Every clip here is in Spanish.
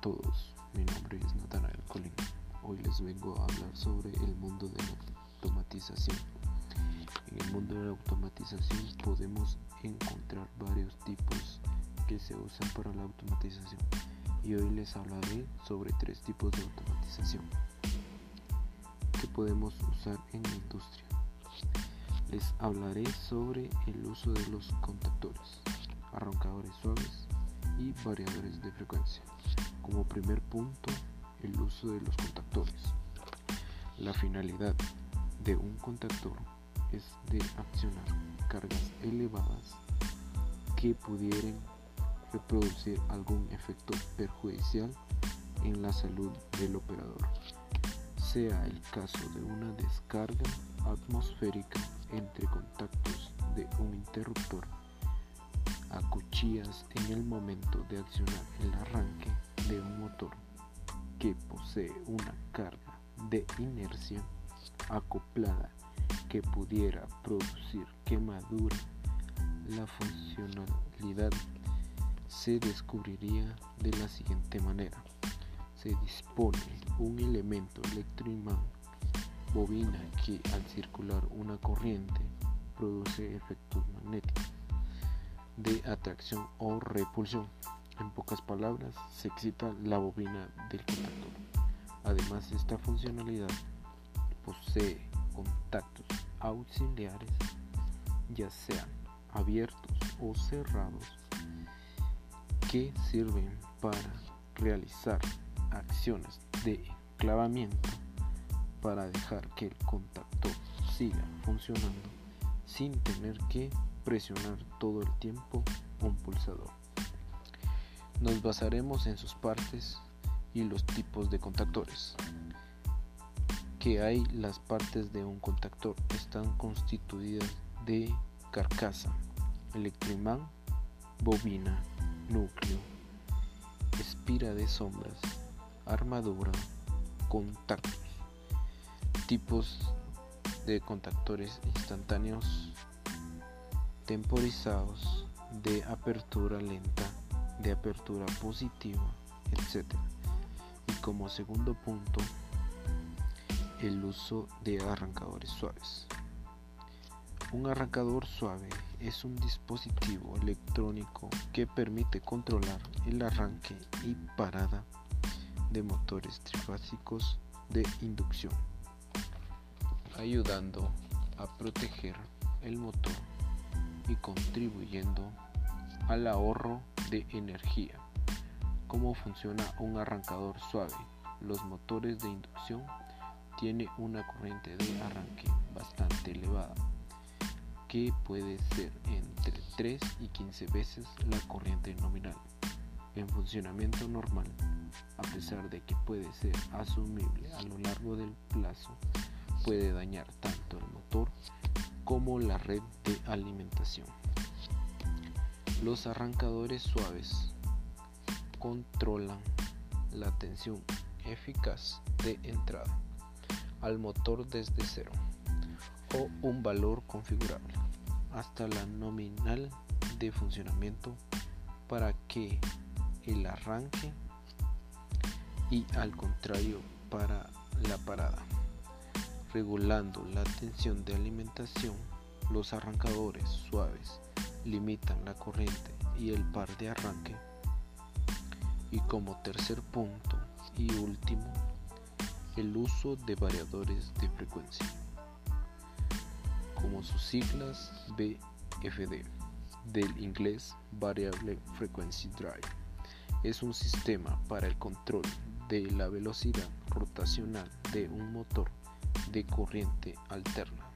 todos, mi nombre es Natanael Colín. Hoy les vengo a hablar sobre el mundo de la automatización. En el mundo de la automatización podemos encontrar varios tipos que se usan para la automatización y hoy les hablaré sobre tres tipos de automatización que podemos usar en la industria. Les hablaré sobre el uso de los contactores, arrancadores suaves y variadores de frecuencia. Como primer punto, el uso de los contactores. La finalidad de un contactor es de accionar cargas elevadas que pudieran reproducir algún efecto perjudicial en la salud del operador, sea el caso de una descarga atmosférica entre contactos de un interruptor a cuchillas en el momento de accionar el arranque de un motor que posee una carga de inercia acoplada que pudiera producir quemadura, la funcionalidad se descubriría de la siguiente manera. Se dispone un elemento electroimán bobina que al circular una corriente produce efectos magnéticos de atracción o repulsión. En pocas palabras, se excita la bobina del contactor. Además, esta funcionalidad posee contactos auxiliares, ya sean abiertos o cerrados, que sirven para realizar acciones de enclavamiento para dejar que el contactor siga funcionando sin tener que presionar todo el tiempo un pulsador. Nos basaremos en sus partes y los tipos de contactores. Que hay las partes de un contactor están constituidas de carcasa, electroimán, bobina, núcleo, espira de sombras, armadura, contactos. Tipos de contactores instantáneos temporizados de apertura lenta, de apertura positiva, etc. Y como segundo punto, el uso de arrancadores suaves. Un arrancador suave es un dispositivo electrónico que permite controlar el arranque y parada de motores trifásicos de inducción, ayudando a proteger el motor y contribuyendo al ahorro de energía. ¿Cómo funciona un arrancador suave? Los motores de inducción tienen una corriente de arranque bastante elevada, que puede ser entre 3 y 15 veces la corriente nominal. En funcionamiento normal, a pesar de que puede ser asumible a lo largo del plazo, puede dañar tanto el motor como la red de alimentación. Los arrancadores suaves controlan la tensión eficaz de entrada al motor desde cero o un valor configurable hasta la nominal de funcionamiento para que el arranque y al contrario para la parada regulando la tensión de alimentación, los arrancadores suaves limitan la corriente y el par de arranque. Y como tercer punto y último, el uso de variadores de frecuencia, como sus siglas BFD, del inglés Variable Frequency Drive. Es un sistema para el control de la velocidad rotacional de un motor de corriente alterna.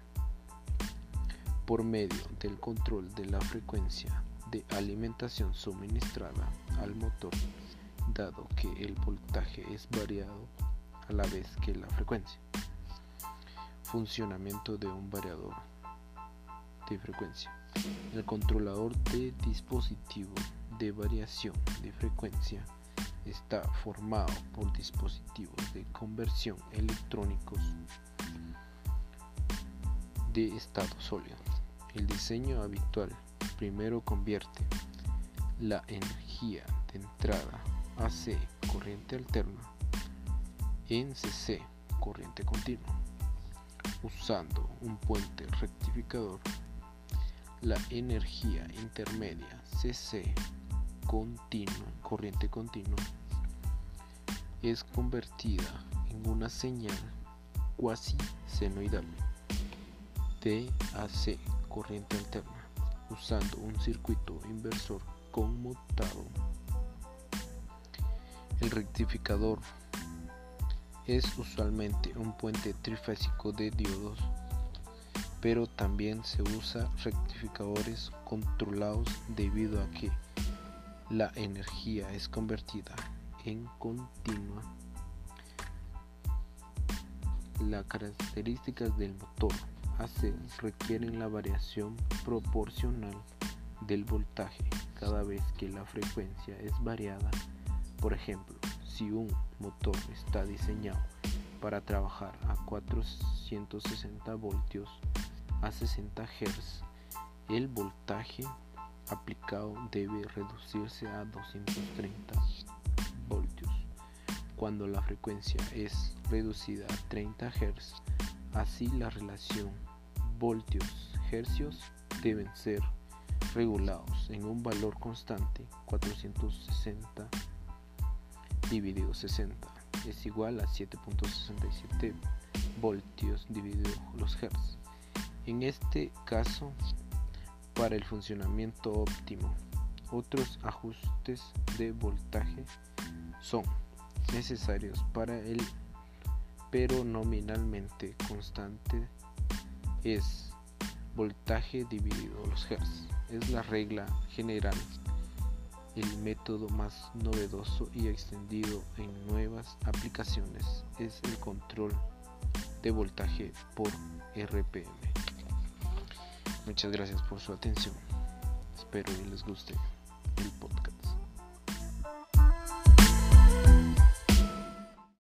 Por medio del control de la frecuencia de alimentación suministrada al motor, dado que el voltaje es variado a la vez que la frecuencia. Funcionamiento de un variador de frecuencia. El controlador de dispositivo de variación de frecuencia está formado por dispositivos de conversión electrónicos de estado sólido. El diseño habitual primero convierte la energía de entrada AC, corriente alterna, en CC, corriente continua. Usando un puente rectificador, la energía intermedia CC continua, corriente continua, es convertida en una señal cuasi senoidal DAC, corriente alterna, usando un circuito inversor conmutado. El rectificador es usualmente un puente trifásico de diodos, pero también se usa rectificadores controlados debido a que la energía es convertida en continua. Las características del motor requieren la variación proporcional del voltaje cada vez que la frecuencia es variada. Por ejemplo, si un motor está diseñado para trabajar a 460 voltios a 60 Hz, el voltaje aplicado debe reducirse a 230 voltios. Cuando la frecuencia es reducida a 30 Hz, así la relación voltios-hercios deben ser regulados en un valor constante 460 dividido 60 es igual a 7.67 voltios dividido los hertz. En este caso, para el funcionamiento óptimo, otros ajustes de voltaje son necesarios para el pero nominalmente constante es voltaje dividido los hertz. Es la regla general, el método más novedoso y extendido en nuevas aplicaciones es el control de voltaje por RPM. Muchas gracias por su atención. Espero que les guste el podcast.